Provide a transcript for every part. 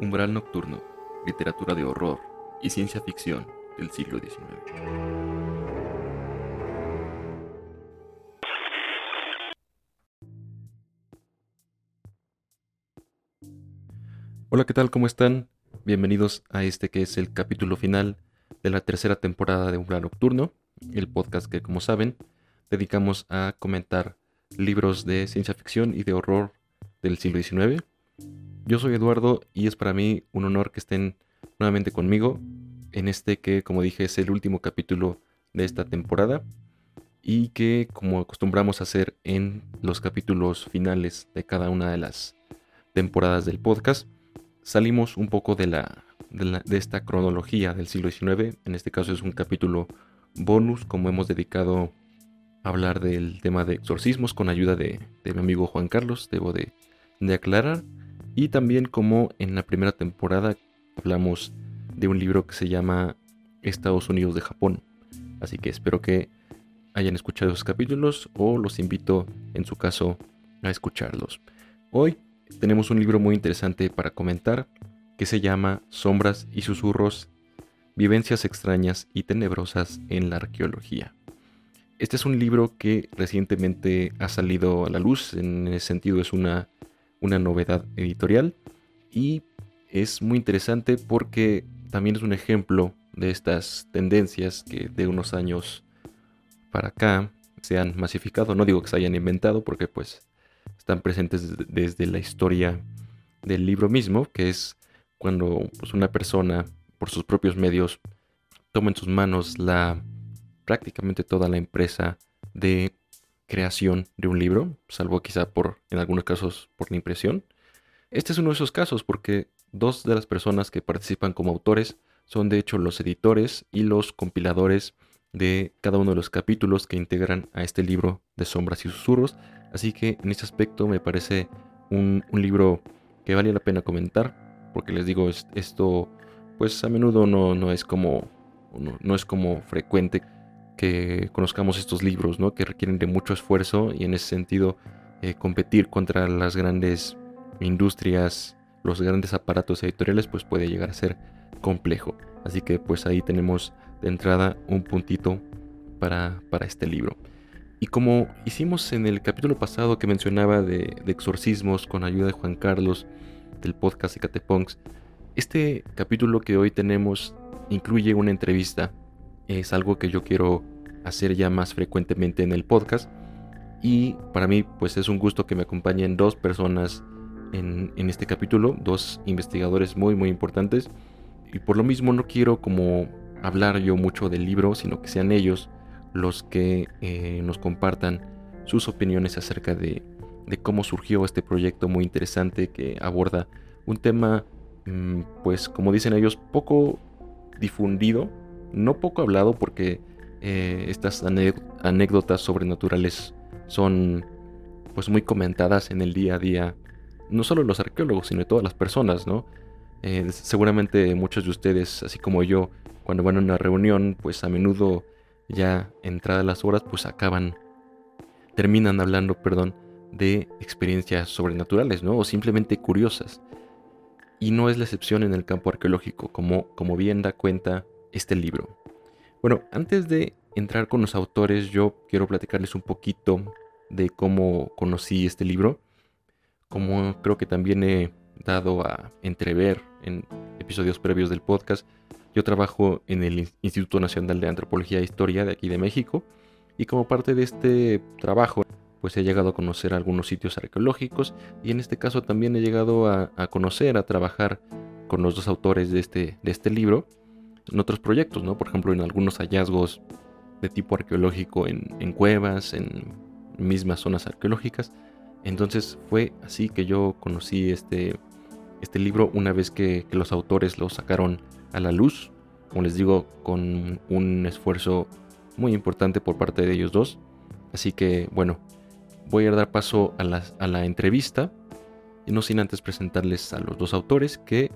Umbral Nocturno, literatura de horror y ciencia ficción del siglo XIX. Hola, ¿qué tal? ¿Cómo están? Bienvenidos a este que es el capítulo final de la tercera temporada de Umbral Nocturno, el podcast que, como saben, dedicamos a comentar libros de ciencia ficción y de horror del siglo XIX yo soy Eduardo y es para mí un honor que estén nuevamente conmigo en este que, como dije, es el último capítulo de esta temporada y que, como acostumbramos a hacer en los capítulos finales de cada una de las temporadas del podcast, salimos un poco de, la, de, esta cronología del siglo XIX. En este caso es un capítulo bonus, como hemos dedicado a hablar del tema de exorcismos con ayuda de, mi amigo Juan Carlos, debo de, de aclarar. Y también como en la primera temporada hablamos de un libro que se llama Estados Unidos de Japón. Así que espero que hayan escuchado esos capítulos o los invito en su caso a escucharlos. Hoy tenemos un libro muy interesante para comentar que se llama Sombras y Susurros, Vivencias extrañas y tenebrosas en la arqueología. Este es un libro que recientemente ha salido a la luz, en ese sentido es una una novedad editorial y es muy interesante porque también es un ejemplo de estas tendencias que de unos años para acá se han masificado. No digo que se hayan inventado porque pues están presentes desde la historia del libro mismo, que es cuando pues, una persona por sus propios medios toma en sus manos la prácticamente toda la empresa de creación de un libro, salvo quizá por, en algunos casos, por la impresión. Este es uno de esos casos porque dos de las personas que participan como autores son de hecho los editores y los compiladores de cada uno de los capítulos que integran a este libro de sombras y susurros. Así que en este aspecto me parece un, libro que vale la pena comentar, porque les digo, esto pues a menudo no, no es como no es como frecuente que conozcamos estos libros, ¿no? Que requieren de mucho esfuerzo y en ese sentido eh, competir contra las grandes industrias, los grandes aparatos editoriales, pues puede llegar a ser complejo. Así que pues ahí tenemos de entrada un puntito para, para este libro. Y como hicimos en el capítulo pasado que mencionaba de, de exorcismos con ayuda de Juan Carlos del podcast Ecatepunks, este capítulo que hoy tenemos incluye una entrevista es algo que yo quiero hacer ya más frecuentemente en el podcast. Y para mí pues es un gusto que me acompañen dos personas en, este capítulo, dos investigadores muy muy importantes. Y por lo mismo no quiero como hablar yo mucho del libro, sino que sean ellos los que eh, nos compartan sus opiniones acerca de, cómo surgió este proyecto muy interesante que aborda un tema, mm, pues como dicen ellos, poco difundido no poco hablado porque eh, estas anécdotas sobrenaturales son pues muy comentadas en el día a día, no solo los arqueólogos, sino todas las personas, ¿no? Eh, seguramente muchos de ustedes, así como yo, cuando van a una reunión, pues a menudo ya entradas las horas, pues acaban, terminan hablando, perdón, de experiencias sobrenaturales, ¿no? O simplemente curiosas. Y no es la excepción en el campo arqueológico, como, como bien da cuenta este libro. Bueno, antes de entrar con los autores, yo quiero platicarles un poquito de cómo conocí este libro. Como creo que también he dado a entrever en episodios previos del podcast, yo trabajo en el Instituto Nacional de Antropología e Historia de aquí de México y como parte de este trabajo pues he llegado a conocer algunos sitios arqueológicos y en este caso también he llegado a, conocer, a trabajar con los dos autores de este, de este libro en otros proyectos, ¿no? Por ejemplo, en algunos hallazgos de tipo arqueológico en, cuevas, en mismas zonas arqueológicas. Entonces fue así que yo conocí este, este libro una vez que, los autores lo sacaron a la luz, como les digo, con un esfuerzo muy importante por parte de ellos dos. Así que bueno, voy a dar paso a la, a la entrevista y no sin antes presentarles a los dos autores que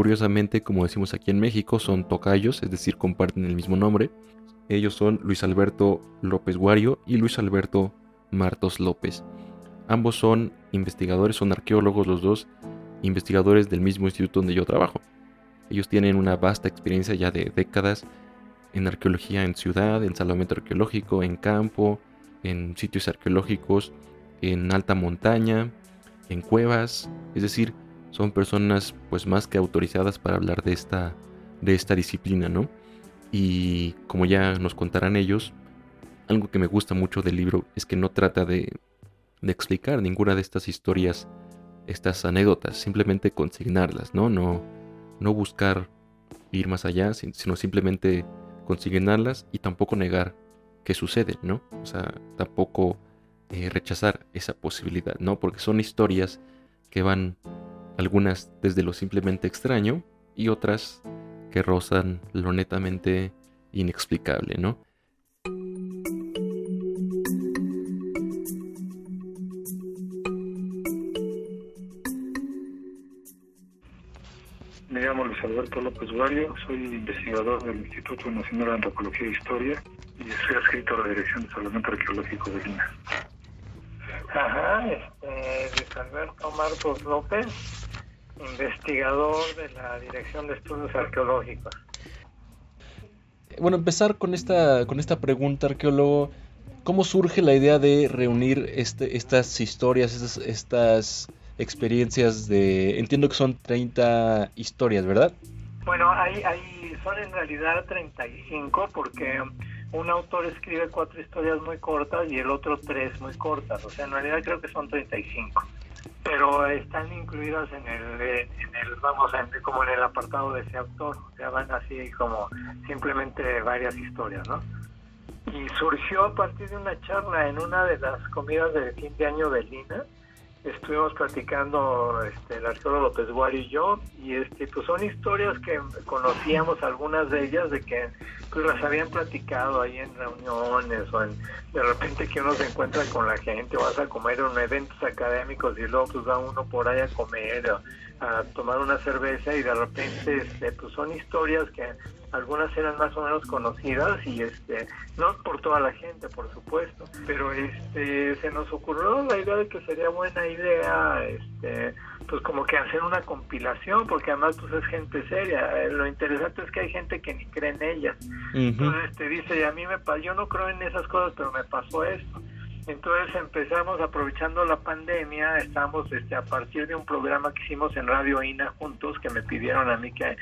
Curiosamente, como decimos aquí en México, son tocayos, es decir, comparten el mismo nombre. Ellos son Luis Alberto López Guario y Luis Alberto Martos López. Ambos son investigadores, son arqueólogos los dos, investigadores del mismo instituto donde yo trabajo. Ellos tienen una vasta experiencia ya de décadas en arqueología en ciudad, en salvamento arqueológico, en campo, en sitios arqueológicos, en alta montaña, en cuevas, es decir, son personas pues más que autorizadas para hablar de esta, de esta disciplina, ¿no? Y como ya nos contarán ellos, algo que me gusta mucho del libro es que no trata de, de explicar ninguna de estas historias, estas anécdotas, simplemente consignarlas, ¿no? No, no buscar ir más allá, sino simplemente consignarlas y tampoco negar que sucede, ¿no? O sea, tampoco eh, rechazar esa posibilidad, ¿no? Porque son historias que van algunas desde lo simplemente extraño y otras que rozan lo netamente inexplicable, ¿no? Me llamo Luis Alberto López Guario, soy investigador del Instituto Nacional de Antropología e Historia y soy adscrito a la Dirección de Salvamento Arqueológico de Lina. Ajá, este, Luis Alberto Marcos López, investigador de la Dirección de Estudios Arqueológicos. Bueno, empezar con esta, con esta pregunta, arqueólogo. ¿Cómo surge la idea de reunir este, estas historias, estas, estas experiencias de... Entiendo que son 30 historias, ¿verdad? Bueno, hay, hay, son en realidad 35 porque un autor escribe cuatro historias muy cortas y el otro tres muy cortas. O sea, en realidad creo que son 35 pero están incluidas en el, en el vamos, como en el apartado de ese autor, o sea, van así como simplemente varias historias, ¿no? Y surgió a partir de una charla en una de las comidas de fin de año de Lina, estuvimos platicando este, el arqueólogo López y yo, y este, pues son historias que conocíamos algunas de ellas, de que pues las habían platicado ahí en reuniones o en de repente que uno se encuentra con la gente o vas a comer en eventos académicos y luego pues va uno por ahí a comer o a tomar una cerveza y de repente este, pues son historias que algunas eran más o menos conocidas y este no por toda la gente por supuesto pero este se nos ocurrió la idea de que sería buena idea este pues como que hacer una compilación porque además pues es gente seria. Lo interesante es que hay gente que ni cree en ellas. Entonces te dice y a mí me pasó yo no creo en esas cosas pero me pasó esto entonces empezamos aprovechando la pandemia, estamos este, a partir de un programa que hicimos en Radio INA juntos, que me pidieron a mí que,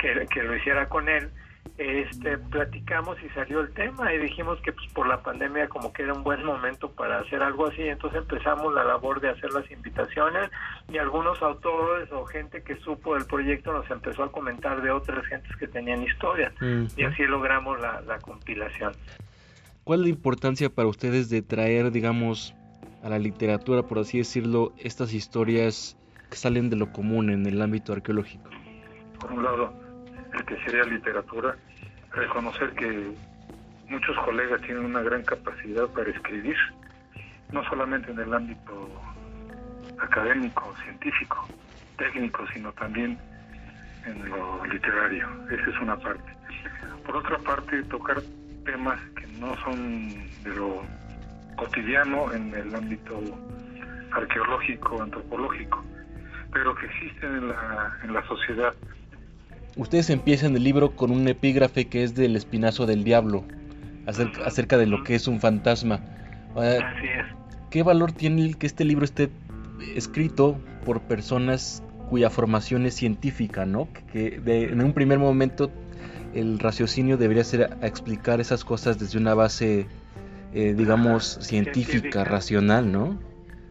que, lo hiciera con él, este, platicamos y salió el tema y dijimos que pues, por la pandemia como que era un buen momento para hacer algo así, entonces empezamos la labor de hacer las invitaciones y algunos autores o gente que supo del proyecto nos empezó a comentar de otras gentes que tenían historias y así logramos la, la compilación. ¿Cuál es la importancia para ustedes de traer, digamos, a la literatura, por así decirlo, estas historias que salen de lo común en el ámbito arqueológico? Por un lado, el que sería literatura, reconocer que muchos colegas tienen una gran capacidad para escribir, no solamente en el ámbito académico, científico, técnico, sino también en lo literario. Esa es una parte. Por otra parte, tocar temas que no son de lo cotidiano en el ámbito arqueológico, antropológico, pero que existen en la, en la sociedad. Ustedes empiezan el libro con un epígrafe que es del espinazo del diablo, acerca, acerca de lo que es un fantasma. Así es. ¿Qué valor tiene que este libro esté escrito por personas cuya formación es científica, ¿no? Que en un primer momento el raciocinio debería ser a explicar esas cosas desde una base, eh, digamos, científica, racional, ¿no?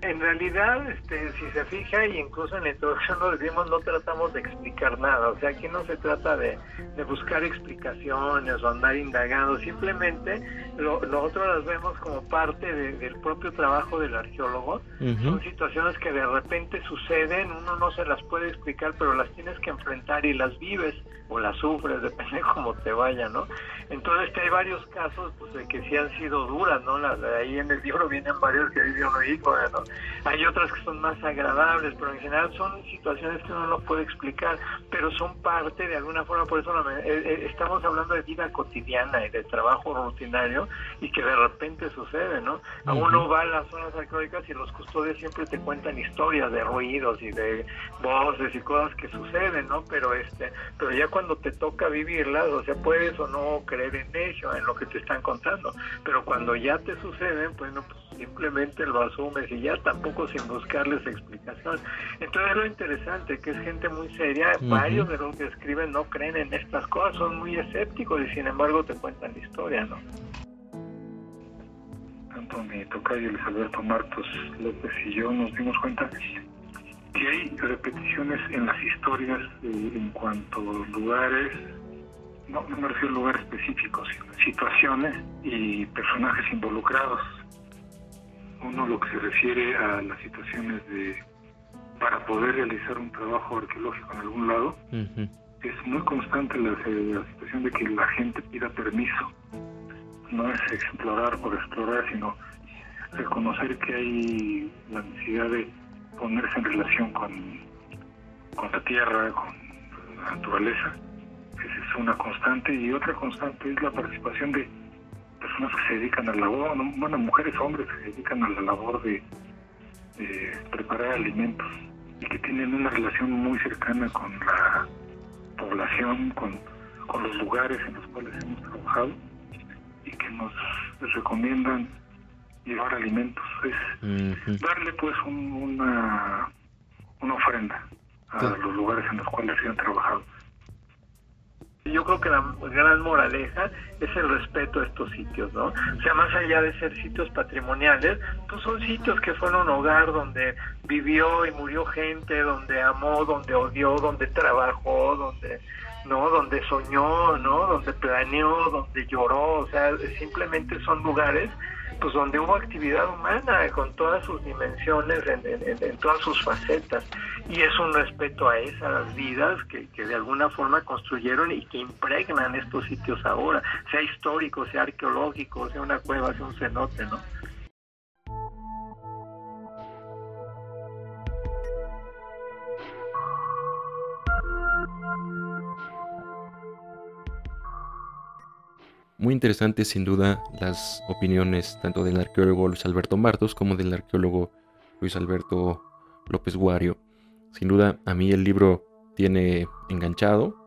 En realidad, este, si se fija, y incluso en la introducción lo decimos, no tratamos de explicar nada. O sea, aquí no se trata de, buscar explicaciones o andar indagando. Simplemente lo, otro las vemos como parte del propio trabajo del arqueólogo. Son situaciones que de repente suceden, uno no se las puede explicar, pero las tienes que enfrentar y las vives o las sufres, depende de cómo te vaya, ¿no? Entonces que hay varios casos pues, de que sí han sido duras, ¿no? ahí en el libro vienen varios que dicen, bueno, Hay otras que son más agradables, pero en general son situaciones que uno no puede explicar, pero son parte de alguna forma, por eso eh, eh, estamos hablando de vida cotidiana y de trabajo rutinario y que de repente sucede, ¿no? A uno va a las zonas arqueológicas y los custodios siempre te cuentan historias de ruidos y de voces y cosas que suceden, ¿no? Pero este, pero ya cuando te toca vivirlas, o sea, puedes o no creer en ello, en lo que te están contando, pero cuando ya te suceden, pues no, pues simplemente lo asumes y ya tampoco sin buscarles explicación. Entonces lo interesante que es gente muy seria, varios de los que escriben no creen en estas cosas, son muy escépticos y sin embargo te cuentan la historia, ¿no? Tanto mi tocayo Luis Alberto Martos López y yo nos dimos cuenta que hay repeticiones en las historias eh, en cuanto a lugares, no, no me refiero a lugares específicos, sino situaciones y personajes involucrados uno lo que se refiere a las situaciones de para poder realizar un trabajo arqueológico en algún lado, es muy constante la, situación de que la gente pida permiso. No es explorar por explorar, sino reconocer que hay la necesidad de ponerse en relación con, con la tierra, con la naturaleza. Esa es una constante. Y otra constante es la participación de personas que se dedican a la labor, bueno, mujeres, hombres que se dedican a la labor de, preparar alimentos y que tienen una relación muy cercana con la población, con, los lugares en los cuales hemos trabajado y que nos recomiendan llevar alimentos. Es darle pues una, una ofrenda a los lugares en los cuales se han trabajado. Yo creo que la gran moraleja es el respeto a estos sitios, ¿no? O sea, más allá de ser sitios patrimoniales, pues son sitios que fueron hogar donde vivió y murió gente, donde amó, donde odió, donde trabajó, donde no, donde soñó, ¿no? Donde planeó, donde lloró, o sea, simplemente son lugares pues donde hubo actividad humana con todas sus dimensiones, en, todas sus facetas. Y es un respeto a esas vidas que, que, de alguna forma construyeron y que impregnan estos sitios ahora, sea histórico, sea arqueológico, sea una cueva, sea un cenote, ¿no? Muy interesantes sin duda las opiniones tanto del arqueólogo Luis Alberto Martos como del arqueólogo Luis Alberto López Guario. Sin duda a mí el libro tiene enganchado.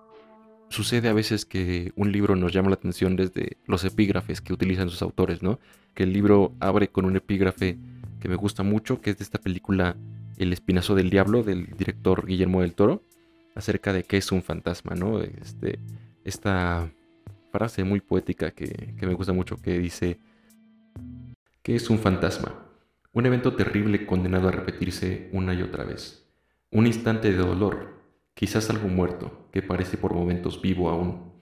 Sucede a veces que un libro nos llama la atención desde los epígrafes que utilizan sus autores, ¿no? Que el libro abre con un epígrafe que me gusta mucho, que es de esta película El Espinazo del Diablo del director Guillermo del Toro, acerca de qué es un fantasma, ¿no? Este, esta frase muy poética que, me gusta mucho que dice, ¿qué es un fantasma? Un evento terrible condenado a repetirse una y otra vez. Un instante de dolor, quizás algo muerto, que parece por momentos vivo aún.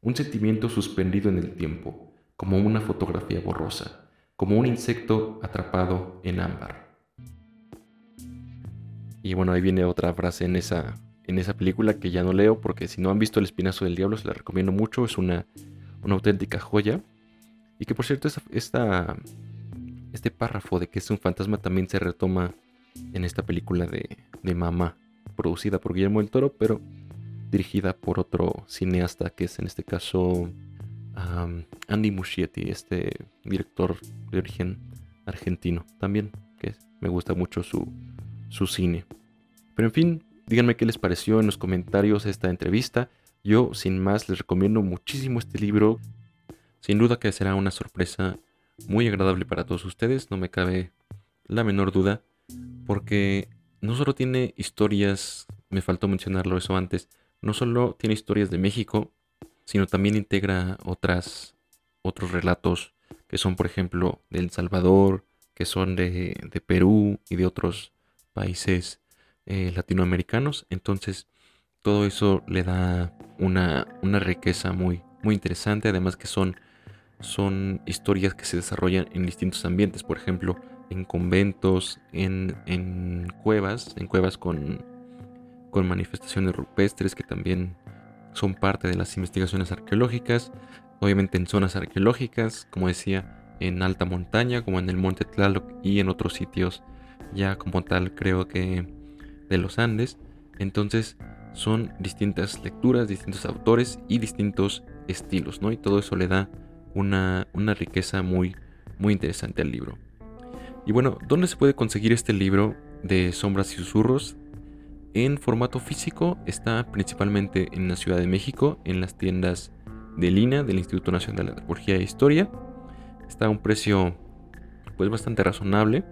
Un sentimiento suspendido en el tiempo, como una fotografía borrosa, como un insecto atrapado en ámbar. Y bueno, ahí viene otra frase en esa, en esa película que ya no leo porque si no han visto El Espinazo del Diablo se la recomiendo mucho, es una, una auténtica joya. Y que por cierto esta, este párrafo de que es un fantasma también se retoma en esta película de, de Mamá, producida por Guillermo del Toro, pero dirigida por otro cineasta que es en este caso Andy Muschietti, este director de origen argentino también, que me gusta mucho su, su cine. Pero en fin, Díganme qué les pareció en los comentarios esta entrevista. Yo, sin más, les recomiendo muchísimo este libro. Sin duda que será una sorpresa muy agradable para todos ustedes, no me cabe la menor duda, porque no solo tiene historias, me faltó mencionarlo eso antes, no solo tiene historias de México, sino también integra otras, otros relatos que son, por ejemplo, de El Salvador, que son de, de Perú y de otros países eh, latinoamericanos. Entonces, todo eso le da una, riqueza muy, muy interesante. Además que son, son historias que se desarrollan en distintos ambientes. Por ejemplo, en conventos, en, cuevas, en cuevas con, con manifestaciones rupestres que también son parte de las investigaciones arqueológicas. Obviamente en zonas arqueológicas, como decía, en alta montaña, como en el Monte Tlaloc y en otros sitios ya como tal creo que de los Andes. Entonces son distintas lecturas, distintos autores y distintos estilos, ¿no? Y todo eso le da una, una riqueza muy, muy interesante al libro. Y bueno, ¿dónde se puede conseguir este libro de Sombras y Susurros? En formato físico está principalmente en la Ciudad de México, en las tiendas de Lina, del Instituto Nacional de Antropología e Historia. Está a un precio pues bastante razonable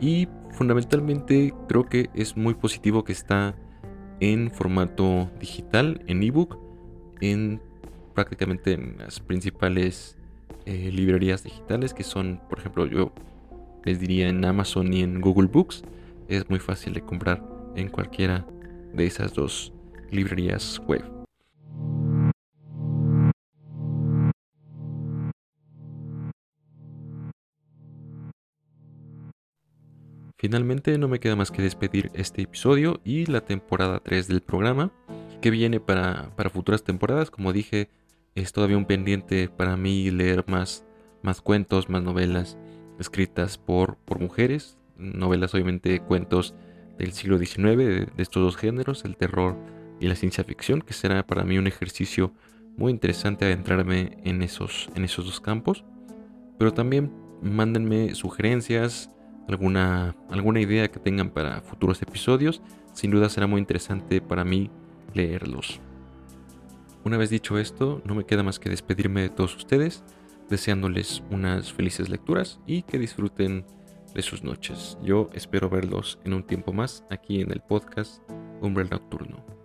y fundamentalmente creo que es muy positivo que está en formato digital, en ebook, en prácticamente en las principales eh, librerías digitales que son, por ejemplo, yo les diría en Amazon y en Google Books. Es muy fácil de comprar en cualquiera de esas dos librerías web. Finalmente no me queda más que despedir este episodio y la temporada 3 del programa que viene para, futuras temporadas. Como dije, es todavía un pendiente para mí leer más, más cuentos, más novelas escritas por, por mujeres. Novelas obviamente cuentos del siglo XIX de, estos dos géneros, el terror y la ciencia ficción, que será para mí un ejercicio muy interesante adentrarme en esos, en esos dos campos. Pero también mándenme sugerencias, alguna, alguna idea que tengan para futuros episodios. Sin duda será muy interesante para mí leerlos. Una vez dicho esto, no me queda más que despedirme de todos ustedes, deseándoles unas felices lecturas y que disfruten de sus noches. Yo espero verlos en un tiempo más aquí en el podcast Umbrella Nocturno.